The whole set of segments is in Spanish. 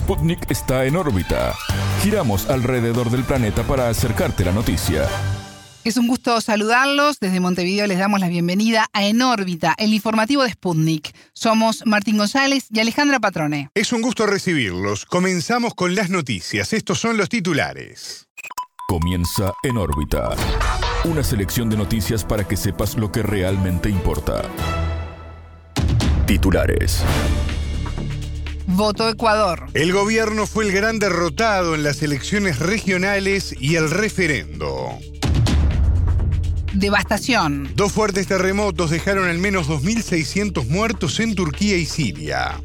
Sputnik está en órbita. Giramos alrededor del planeta para acercarte la noticia. Es un gusto saludarlos. Desde Montevideo les damos la bienvenida a En órbita, el informativo de Sputnik. Somos Martín González y Alejandra Patrone. Es un gusto recibirlos. Comenzamos con las noticias. Estos son los titulares. Comienza En órbita. Una selección de noticias para que sepas lo que realmente importa. Titulares. Voto Ecuador. El gobierno fue el gran derrotado en las elecciones regionales y el referendo. Devastación. Dos fuertes terremotos dejaron al menos 2.600 muertos en Turquía y Siria.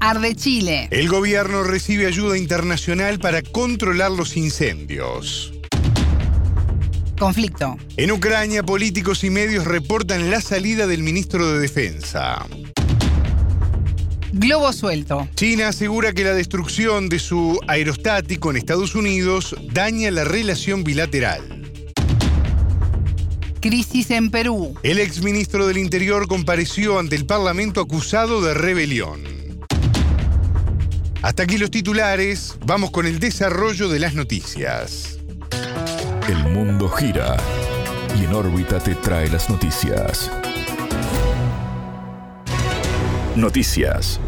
Arde Chile. El gobierno recibe ayuda internacional para controlar los incendios. Conflicto. En Ucrania, políticos y medios reportan la salida del ministro de Defensa. Globo suelto. China asegura que la destrucción de su aerostático en Estados Unidos daña la relación bilateral. Crisis en Perú. El exministro del Interior compareció ante el Parlamento acusado de rebelión. Hasta aquí los titulares, vamos con el desarrollo de las noticias. El mundo gira y en órbita te trae las noticias. Noticias.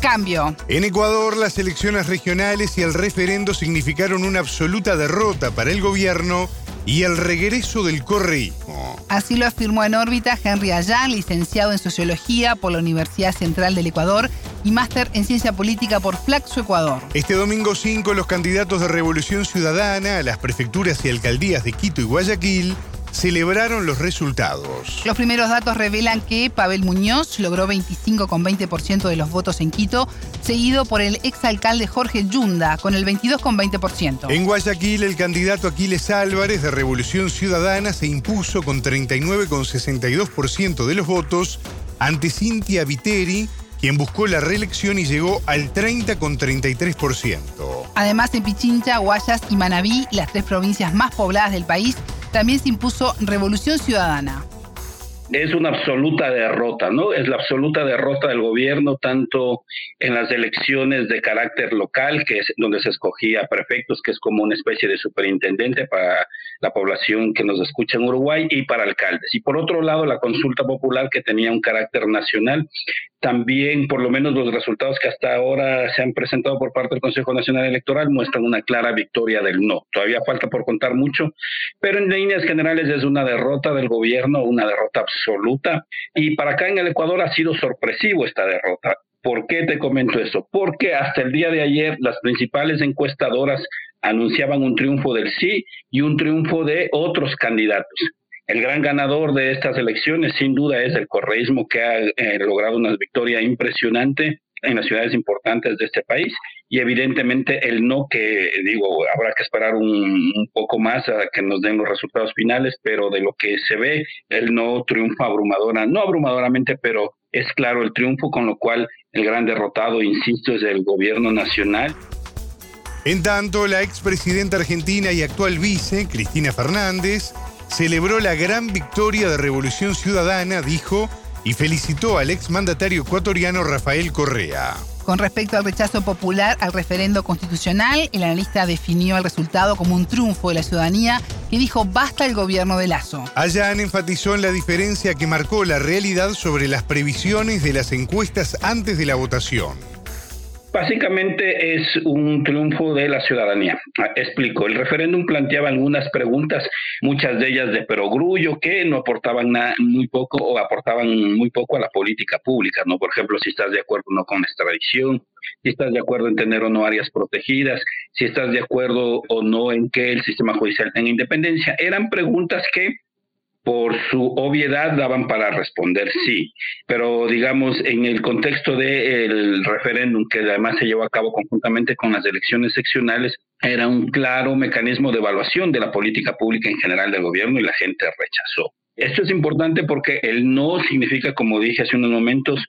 Cambio. En Ecuador, las elecciones regionales y el referendo significaron una absoluta derrota para el gobierno y el regreso del correísmo. Así lo afirmó en órbita Henry Ayán, licenciado en Sociología por la Universidad Central del Ecuador y máster en Ciencia Política por Flaxo Ecuador. Este domingo 5, los candidatos de Revolución Ciudadana a las prefecturas y alcaldías de Quito y Guayaquil celebraron los resultados. Los primeros datos revelan que Pavel Muñoz logró 25,20% de los votos en Quito, seguido por el exalcalde Jorge Yunda con el 22,20%. En Guayaquil, el candidato Aquiles Álvarez de Revolución Ciudadana se impuso con 39,62% de los votos ante Cintia Viteri, quien buscó la reelección y llegó al 30,33%. Además, en Pichincha, Guayas y Manabí, las tres provincias más pobladas del país, también se impuso Revolución Ciudadana. Es una absoluta derrota, ¿no? Es la absoluta derrota del gobierno, tanto en las elecciones de carácter local, que es donde se escogía prefectos, que es como una especie de superintendente para la población que nos escucha en Uruguay, y para alcaldes. Y por otro lado, la consulta popular, que tenía un carácter nacional, también, por lo menos los resultados que hasta ahora se han presentado por parte del Consejo Nacional Electoral muestran una clara victoria del no. Todavía falta por contar mucho, pero en líneas generales es una derrota del gobierno, una derrota absoluta. Y para acá en el Ecuador ha sido sorpresivo esta derrota. ¿Por qué te comento eso? Porque hasta el día de ayer las principales encuestadoras anunciaban un triunfo del sí y un triunfo de otros candidatos. El gran ganador de estas elecciones, sin duda, es el correísmo que ha eh, logrado una victoria impresionante en las ciudades importantes de este país y evidentemente el no que digo habrá que esperar un, poco más a que nos den los resultados finales pero de lo que se ve el no triunfa abrumadora no abrumadoramente pero es claro el triunfo con lo cual el gran derrotado insisto es el gobierno nacional. En tanto la expresidenta argentina y actual vice Cristina Fernández celebró la gran victoria de Revolución Ciudadana, dijo, y felicitó al exmandatario ecuatoriano Rafael Correa. Con respecto al rechazo popular al referendo constitucional, el analista definió el resultado como un triunfo de la ciudadanía que dijo basta el gobierno de Lazo. Allan enfatizó en la diferencia que marcó la realidad sobre las previsiones de las encuestas antes de la votación. Básicamente es un triunfo de la ciudadanía. Ah, explico, el referéndum planteaba algunas preguntas, muchas de ellas de perogrullo, que no aportaban nada, muy poco o aportaban muy poco a la política pública, ¿no? Por ejemplo, si estás de acuerdo o no con la extradición, si estás de acuerdo en tener o no áreas protegidas, si estás de acuerdo o no en que el sistema judicial tenga independencia. Eran preguntas que por su obviedad daban para responder sí, pero digamos en el contexto del referéndum que además se llevó a cabo conjuntamente con las elecciones seccionales, era un claro mecanismo de evaluación de la política pública en general del gobierno y la gente rechazó. Esto es importante porque el no significa, como dije hace unos momentos,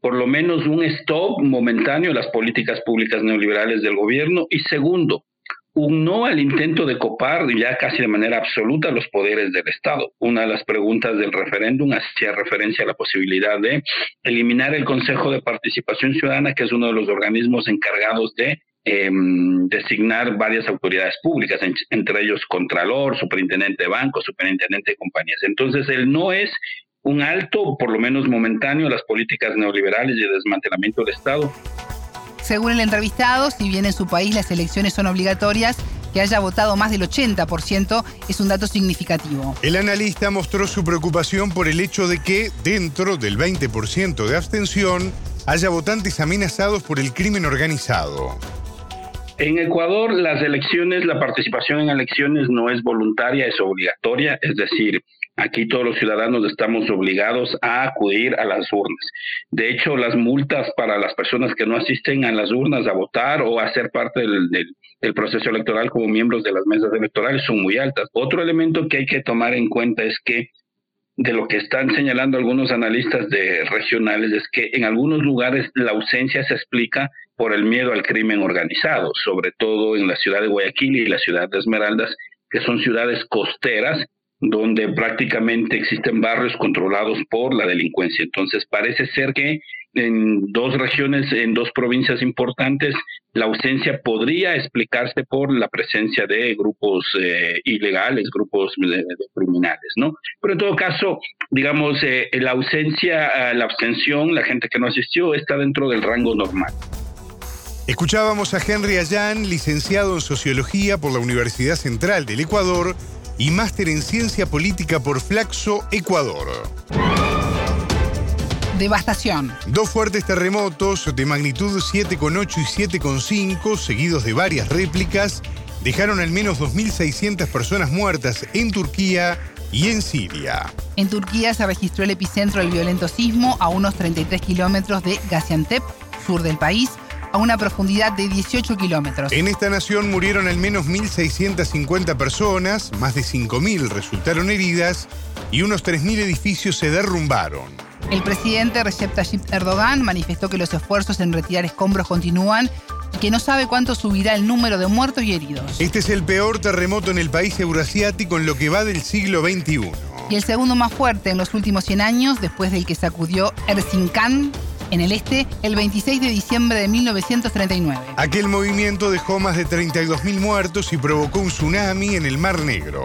por lo menos un stop momentáneo de las políticas públicas neoliberales del gobierno y segundo, un no al intento de copar ya casi de manera absoluta los poderes del Estado. Una de las preguntas del referéndum hacía referencia a la posibilidad de eliminar el Consejo de Participación Ciudadana, que es uno de los organismos encargados de em, designar varias autoridades públicas, entre ellos Contralor, Superintendente de Banco, Superintendente de Compañías. Entonces, el no es un alto, por lo menos momentáneo, a las políticas neoliberales y de desmantelamiento del Estado. Según el entrevistado, si bien en su país las elecciones son obligatorias, que haya votado más del 80% es un dato significativo. El analista mostró su preocupación por el hecho de que, dentro del 20% de abstención, haya votantes amenazados por el crimen organizado. En Ecuador, las elecciones, la participación en elecciones no es voluntaria, es obligatoria, es decir, Aquí todos los ciudadanos estamos obligados a acudir a las urnas. De hecho, las multas para las personas que no asisten a las urnas a votar o a ser parte del, proceso electoral como miembros de las mesas electorales son muy altas. Otro elemento que hay que tomar en cuenta es que de lo que están señalando algunos analistas regionales es que en algunos lugares la ausencia se explica por el miedo al crimen organizado, sobre todo en la ciudad de Guayaquil y la ciudad de Esmeraldas, que son ciudades costeras donde prácticamente existen barrios controlados por la delincuencia. Entonces parece ser que en dos regiones, en dos provincias importantes, la ausencia podría explicarse por la presencia de grupos eh, ilegales, grupos criminales, ¿no? Pero en todo caso, digamos, eh, la ausencia, la abstención, la gente que no asistió, está dentro del rango normal. Escuchábamos a Henry Ayán, licenciado en Sociología por la Universidad Central del Ecuador, y máster en Ciencia Política por Flaxo, Ecuador. Devastación. Dos fuertes terremotos de magnitud 7,8 y 7,5, seguidos de varias réplicas, dejaron al menos 2.600 personas muertas en Turquía y en Siria. En Turquía se registró el epicentro del violento sismo a unos 33 kilómetros de Gaziantep, sur del país, a una profundidad de 18 kilómetros. En esta nación murieron al menos 1.650 personas, más de 5.000 resultaron heridas y unos 3.000 edificios se derrumbaron. El presidente Recep Tayyip Erdogan manifestó que los esfuerzos en retirar escombros continúan y que no sabe cuánto subirá el número de muertos y heridos. Este es el peor terremoto en el país euroasiático en lo que va del siglo XXI. Y el segundo más fuerte en los últimos 100 años, después del que sacudió Erzincan en el este el 26 de diciembre de 1939. Aquel movimiento dejó más de 32.000 muertos y provocó un tsunami en el Mar Negro.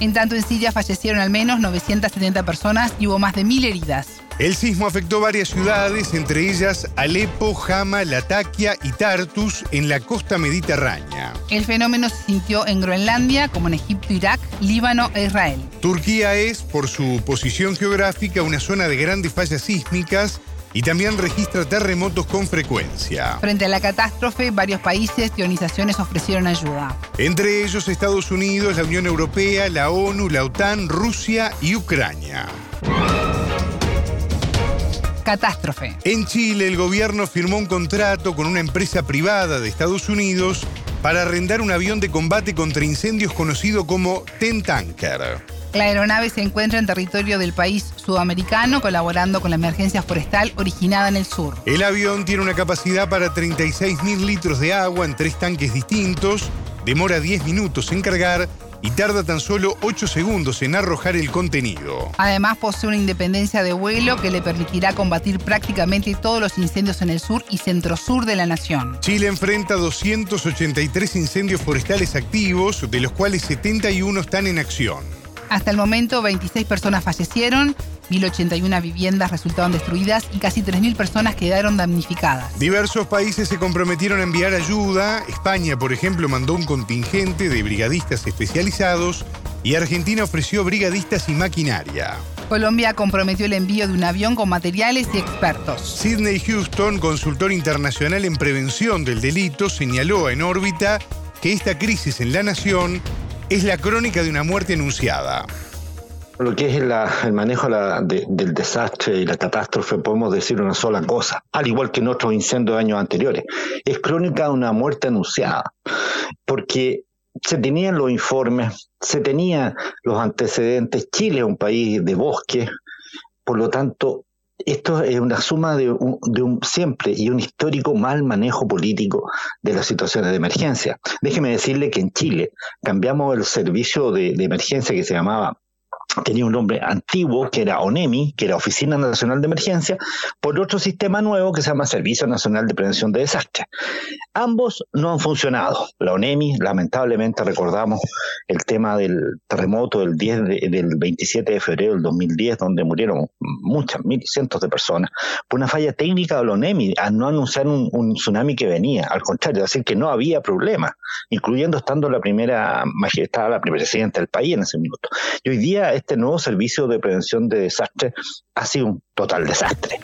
En tanto, en Siria fallecieron al menos 970 personas y hubo más de 1.000 heridas. El sismo afectó varias ciudades, entre ellas Alepo, Hama, Latakia y Tartus, en la costa mediterránea. El fenómeno se sintió en Groenlandia, como en Egipto, Irak, Líbano e Israel. Turquía es, por su posición geográfica, una zona de grandes fallas sísmicas y también registra terremotos con frecuencia. Frente a la catástrofe, varios países y organizaciones ofrecieron ayuda. Entre ellos Estados Unidos, la Unión Europea, la ONU, la OTAN, Rusia y Ucrania. Catástrofe. En Chile, el gobierno firmó un contrato con una empresa privada de Estados Unidos para arrendar un avión de combate contra incendios conocido como Ten Tanker. La aeronave se encuentra en territorio del país sudamericano, colaborando con la emergencia forestal originada en el sur. El avión tiene una capacidad para 36.000 litros de agua en tres tanques distintos, demora 10 minutos en cargar y tarda tan solo 8 segundos en arrojar el contenido. Además posee una independencia de vuelo que le permitirá combatir prácticamente todos los incendios en el sur y centro-sur de la nación. Chile enfrenta 283 incendios forestales activos, de los cuales 71 están en acción. Hasta el momento, 26 personas fallecieron, 1.081 viviendas resultaron destruidas y casi 3.000 personas quedaron damnificadas. Diversos países se comprometieron a enviar ayuda. España, por ejemplo, mandó un contingente de brigadistas especializados y Argentina ofreció brigadistas y maquinaria. Colombia comprometió el envío de un avión con materiales y expertos. Sidney Houston, consultor internacional en prevención del delito, señaló en órbita que esta crisis en la nación es la crónica de una muerte anunciada. Lo que es el manejo del desastre y la catástrofe, podemos decir una sola cosa, al igual que en otros incendios de años anteriores. Es crónica de una muerte anunciada, porque se tenían los informes, se tenían los antecedentes. Chile es un país de bosque, por lo tanto, esto es una suma de un, de un, siempre y un histórico mal manejo político de las situaciones de emergencia. Déjeme decirle que en Chile cambiamos el servicio de, de emergencia que se llamaba tenía un nombre antiguo que era ONEMI, que era Oficina Nacional de Emergencia, por otro sistema nuevo que se llama Servicio Nacional de Prevención de Desastres. Ambos no han funcionado. La ONEMI, lamentablemente, recordamos el tema del terremoto del, 10 del 27 de febrero del 2010, donde murieron muchas, mil, cientos de personas, por una falla técnica de la ONEMI, a no anunciar un, un tsunami que venía. Al contrario, decir que no había problema, incluyendo estando la primera magistrada, la primera presidenta del país en ese minuto. Y hoy día este nuevo servicio de prevención de desastres ha sido un total desastre.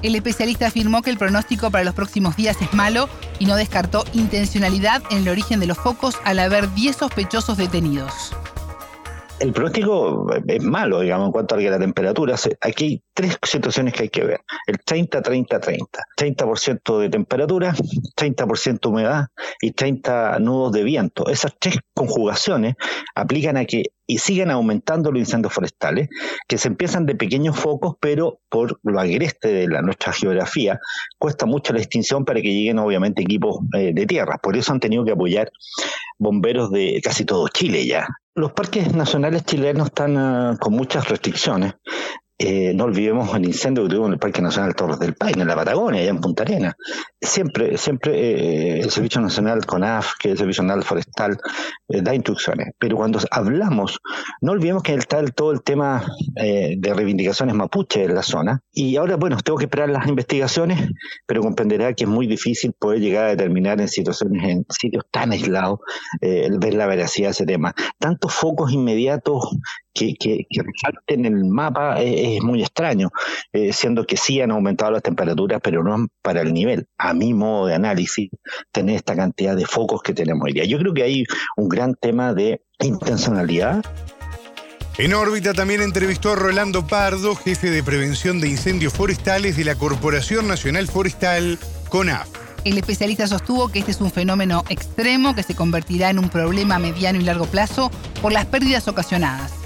El especialista afirmó que el pronóstico para los próximos días es malo y no descartó intencionalidad en el origen de los focos al haber 10 sospechosos detenidos. El pronóstico es malo, digamos, en cuanto a la temperatura. Aquí hay tres situaciones que hay que ver. El 30-30-30. 30%, de temperatura, 30% de humedad y 30 nudos de viento. Esas tres conjugaciones aplican a que y siguen aumentando los incendios forestales, que se empiezan de pequeños focos, pero por lo agreste de la, nuestra geografía, cuesta mucho la extinción para que lleguen obviamente equipos eh, de tierra. Por eso han tenido que apoyar bomberos de casi todo Chile ya. Los parques nacionales chilenos están uh, con muchas restricciones. Eh, no olvidemos el incendio que tuvimos en el Parque Nacional Torres del Paine, en la Patagonia, allá en Punta Arena. Siempre, siempre eh, el Servicio Nacional CONAF, que es el Servicio Nacional Forestal, eh, da instrucciones. Pero cuando hablamos, no olvidemos que está todo el tema eh, de reivindicaciones mapuche en la zona. Y ahora, bueno, tengo que esperar las investigaciones, pero comprenderá que es muy difícil poder llegar a determinar en situaciones, en sitios tan aislados, ver la veracidad de ese tema. Tantos focos inmediatos que, que, que resalten el mapa es muy extraño, eh, siendo que sí han aumentado las temperaturas, pero no para el nivel, a mi modo de análisis, tener esta cantidad de focos que tenemos hoy día. Yo creo que hay un gran tema de intencionalidad. En órbita también entrevistó a Rolando Pardo, jefe de prevención de incendios forestales de la Corporación Nacional Forestal, CONAF. El especialista sostuvo que este es un fenómeno extremo que se convertirá en un problema a mediano y largo plazo por las pérdidas ocasionadas.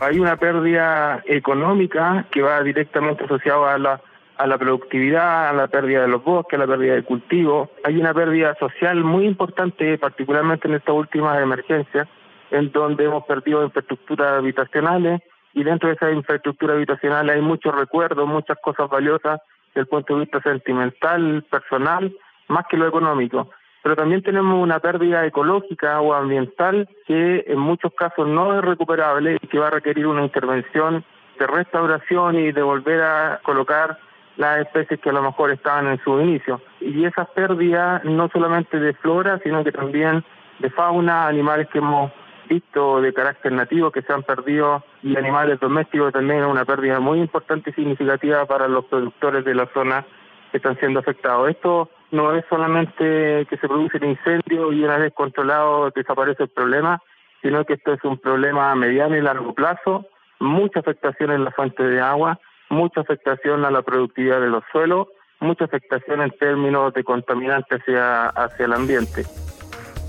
Hay una pérdida económica que va directamente asociada a la, a la productividad, a la pérdida de los bosques, a la pérdida de cultivo. Hay una pérdida social muy importante, particularmente en estas últimas emergencias, en donde hemos perdido infraestructuras habitacionales y dentro de esa infraestructura habitacional hay muchos recuerdos, muchas cosas valiosas desde el punto de vista sentimental, personal, más que lo económico. Pero también tenemos una pérdida ecológica o ambiental que en muchos casos no es recuperable y que va a requerir una intervención de restauración y de volver a colocar las especies que a lo mejor estaban en su inicio. Y esas pérdidas no solamente de flora, sino que también de fauna, animales que hemos visto de carácter nativo que se han perdido y animales domésticos también es una pérdida muy importante y significativa para los productores de la zona que están siendo afectados. Esto no es solamente que se produce el incendio y una vez controlado desaparece el problema, sino que esto es un problema a mediano y largo plazo, mucha afectación en la fuente de agua, mucha afectación a la productividad de los suelos, mucha afectación en términos de contaminantes hacia, hacia el ambiente.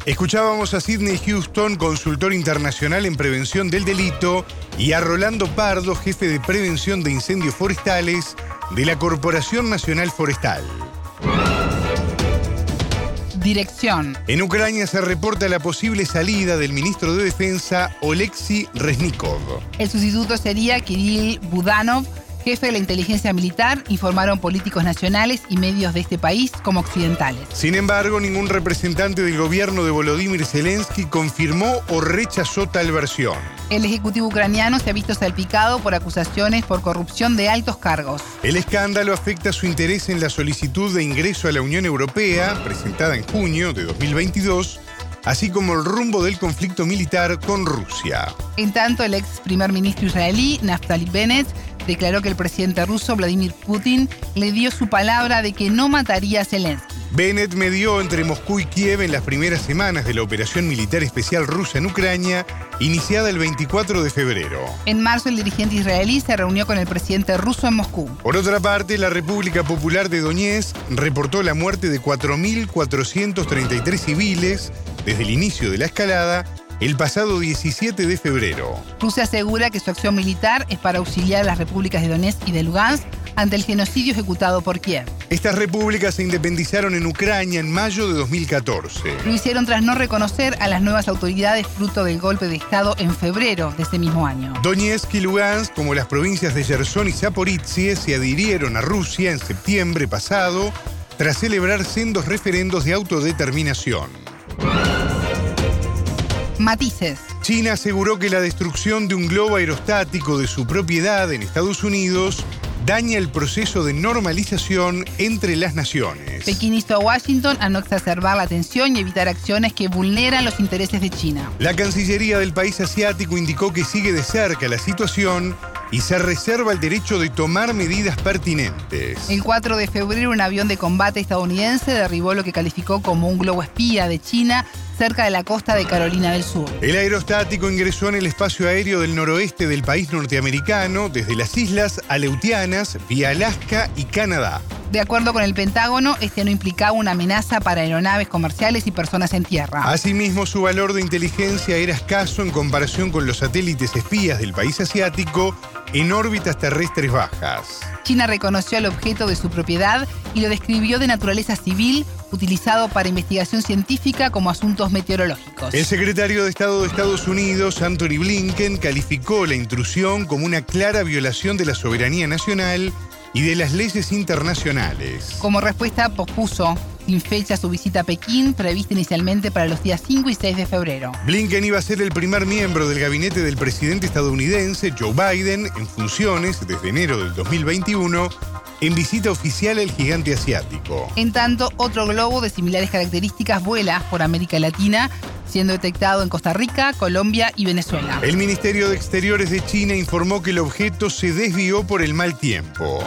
Escuchábamos a Sidney Houston, consultor internacional en prevención del delito, y a Rolando Pardo, jefe de prevención de incendios forestales de la Corporación Nacional Forestal. Dirección. En Ucrania se reporta la posible salida del ministro de Defensa Oleksiy Reznikov. El sustituto sería Kirill Budanov, jefe de la inteligencia militar, informaron políticos nacionales y medios de este país como occidentales. Sin embargo, ningún representante del gobierno de Volodymyr Zelensky confirmó o rechazó tal versión. El ejecutivo ucraniano se ha visto salpicado por acusaciones por corrupción de altos cargos. El escándalo afecta su interés en la solicitud de ingreso a la Unión Europea, presentada en junio de 2022, así como el rumbo del conflicto militar con Rusia. En tanto, el ex primer ministro israelí, Naftali Bennett, declaró que el presidente ruso, Vladimir Putin, le dio su palabra de que no mataría a Zelensky. Bennett medió entre Moscú y Kiev en las primeras semanas de la operación militar especial rusa en Ucrania, iniciada el 24 de febrero. En marzo, el dirigente israelí se reunió con el presidente ruso en Moscú. Por otra parte, la República Popular de Donetsk reportó la muerte de 4.433 civiles desde el inicio de la escalada el pasado 17 de febrero. Rusia asegura que su acción militar es para auxiliar a las repúblicas de Donetsk y de Lugansk ante el genocidio ejecutado por Kiev. Estas repúblicas se independizaron en Ucrania en mayo de 2014. Lo hicieron tras no reconocer a las nuevas autoridades fruto del golpe de Estado en febrero de ese mismo año. Donetsk y Lugansk, como las provincias de Gerson y Zaporizhia, se adhirieron a Rusia en septiembre pasado tras celebrar sendos referendos de autodeterminación. Matices. China aseguró que la destrucción de un globo aerostático de su propiedad en Estados Unidos daña el proceso de normalización entre las naciones. Pekín instó a Washington a no exacerbar la tensión y evitar acciones que vulneran los intereses de China. La Cancillería del país asiático indicó que sigue de cerca la situación y se reserva el derecho de tomar medidas pertinentes. El 4 de febrero un avión de combate estadounidense derribó lo que calificó como un globo espía de China cerca de la costa de Carolina del Sur. El aerostático ingresó en el espacio aéreo del noroeste del país norteamericano desde las islas Aleutianas, vía Alaska y Canadá. De acuerdo con el Pentágono, este no implicaba una amenaza para aeronaves comerciales y personas en tierra. Asimismo, su valor de inteligencia era escaso en comparación con los satélites espías del país asiático en órbitas terrestres bajas. China reconoció el objeto de su propiedad y lo describió de naturaleza civil, utilizado para investigación científica como asuntos meteorológicos. El secretario de Estado de Estados Unidos, Anthony Blinken, calificó la intrusión como una clara violación de la soberanía nacional y de las leyes internacionales. Como respuesta, pospuso sin fecha su visita a Pekín, prevista inicialmente para los días 5 y 6 de febrero. Blinken iba a ser el primer miembro del gabinete del presidente estadounidense Joe Biden en funciones desde enero del 2021 en visita oficial al gigante asiático. En tanto, otro globo de similares características vuela por América Latina, siendo detectado en Costa Rica, Colombia y Venezuela. El Ministerio de Exteriores de China informó que el objeto se desvió por el mal tiempo.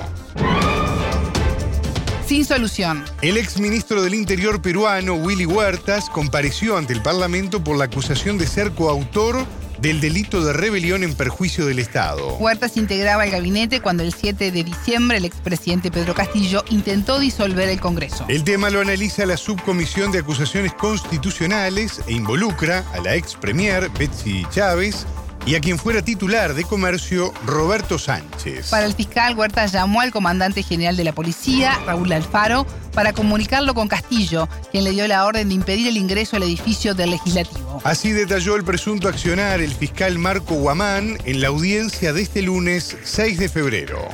Sin solución. El exministro del Interior peruano, Willy Huertas, compareció ante el Parlamento por la acusación de ser coautor del delito de rebelión en perjuicio del Estado. Huertas integraba el gabinete cuando el 7 de diciembre el expresidente Pedro Castillo intentó disolver el Congreso. El tema lo analiza la subcomisión de acusaciones constitucionales e involucra a la ex premier Betsy Chávez, y a quien fuera titular de comercio, Roberto Sánchez. Para el fiscal, Huerta llamó al comandante general de la policía, Raúl Alfaro, para comunicarlo con Castillo, quien le dio la orden de impedir el ingreso al edificio del legislativo. Así detalló el presunto accionar el fiscal Marco Guamán en la audiencia de este lunes 6 de febrero.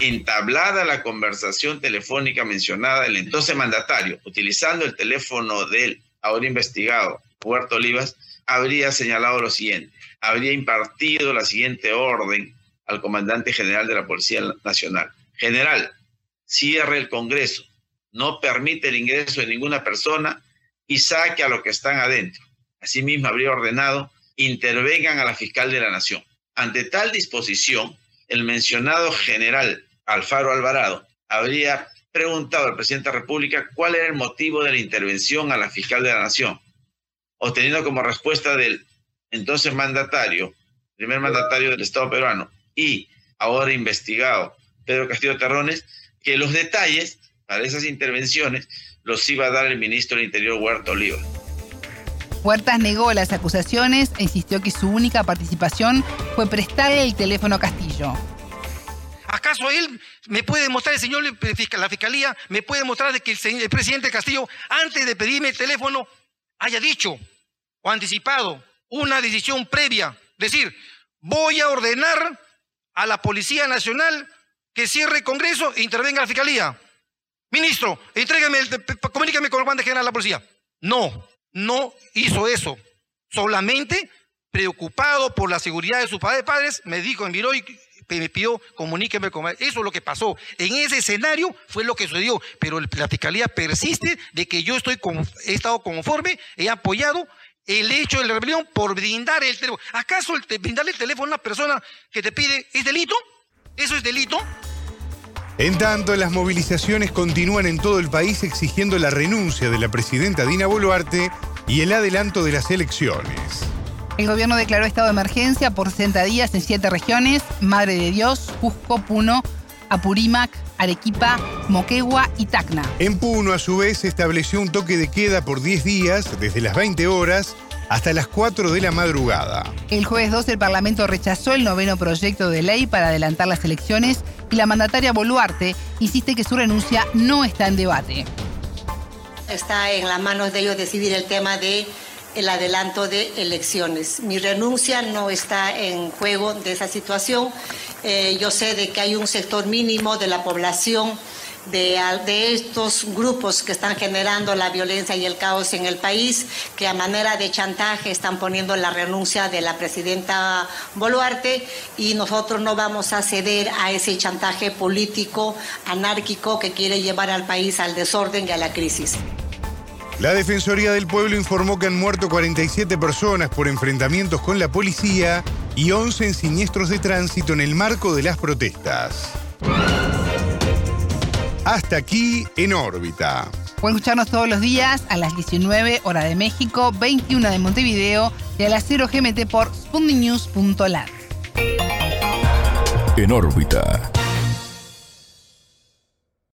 Entablada la conversación telefónica mencionada, el entonces mandatario, utilizando el teléfono del ahora investigado Puerto Olivas, habría señalado lo siguiente habría impartido la siguiente orden al comandante general de la Policía Nacional. General, cierre el Congreso, no permite el ingreso de ninguna persona y saque a los que están adentro. Asimismo, habría ordenado intervengan a la fiscal de la Nación. Ante tal disposición, el mencionado general Alfaro Alvarado habría preguntado al presidente de la República cuál era el motivo de la intervención a la fiscal de la Nación, obteniendo como respuesta del entonces mandatario, primer mandatario del Estado peruano y ahora investigado Pedro Castillo Terrones, que los detalles para esas intervenciones los iba a dar el ministro del Interior Huerta Oliva. Huertas negó las acusaciones e insistió que su única participación fue prestarle el teléfono a Castillo. ¿Acaso él me puede demostrar, el señor la fiscalía, me puede demostrar de que el, el presidente Castillo, antes de pedirme el teléfono, haya dicho o anticipado una decisión previa, decir, voy a ordenar a la Policía Nacional que cierre el Congreso e intervenga la Fiscalía. Ministro, entrégame, comuníqueme con el comandante general de la policía. No, no hizo eso. Solamente preocupado por la seguridad de sus padres, me dijo, envió y me pidió, comuníqueme con Eso es lo que pasó. En ese escenario fue lo que sucedió. Pero la fiscalía persiste de que yo estoy he estado conforme, he apoyado el hecho de la rebelión por brindar el teléfono. ¿Acaso el brindarle el teléfono a una persona que te pide es delito? ¿Eso es delito? En tanto, las movilizaciones continúan en todo el país exigiendo la renuncia de la presidenta Dina Boluarte y el adelanto de las elecciones. El gobierno declaró estado de emergencia por 60 días en siete regiones, Madre de Dios, Cusco, Puno, Apurímac, Arequipa, Moquegua y Tacna. En Puno, a su vez, se estableció un toque de queda por 10 días, desde las 20 horas, hasta las 4 de la madrugada. El jueves 2 el Parlamento rechazó el noveno proyecto de ley para adelantar las elecciones y la mandataria Boluarte insiste que su renuncia no está en debate. Está en las manos de ellos decidir el tema de el adelanto de elecciones. Mi renuncia no está en juego de esa situación. Eh, yo sé de que hay un sector mínimo de la población de, de, estos grupos que están generando la violencia y el caos en el país, que a manera de chantaje están poniendo la renuncia de la presidenta Boluarte y nosotros no vamos a ceder a ese chantaje político anárquico que quiere llevar al país al desorden y a la crisis. La Defensoría del Pueblo informó que han muerto 47 personas por enfrentamientos con la policía y 11 en siniestros de tránsito en el marco de las protestas. Hasta aquí en órbita. Pueden escucharnos todos los días a las 19 hora de México, 21 de Montevideo y a las 0 GMT por spundinews.lat. En órbita.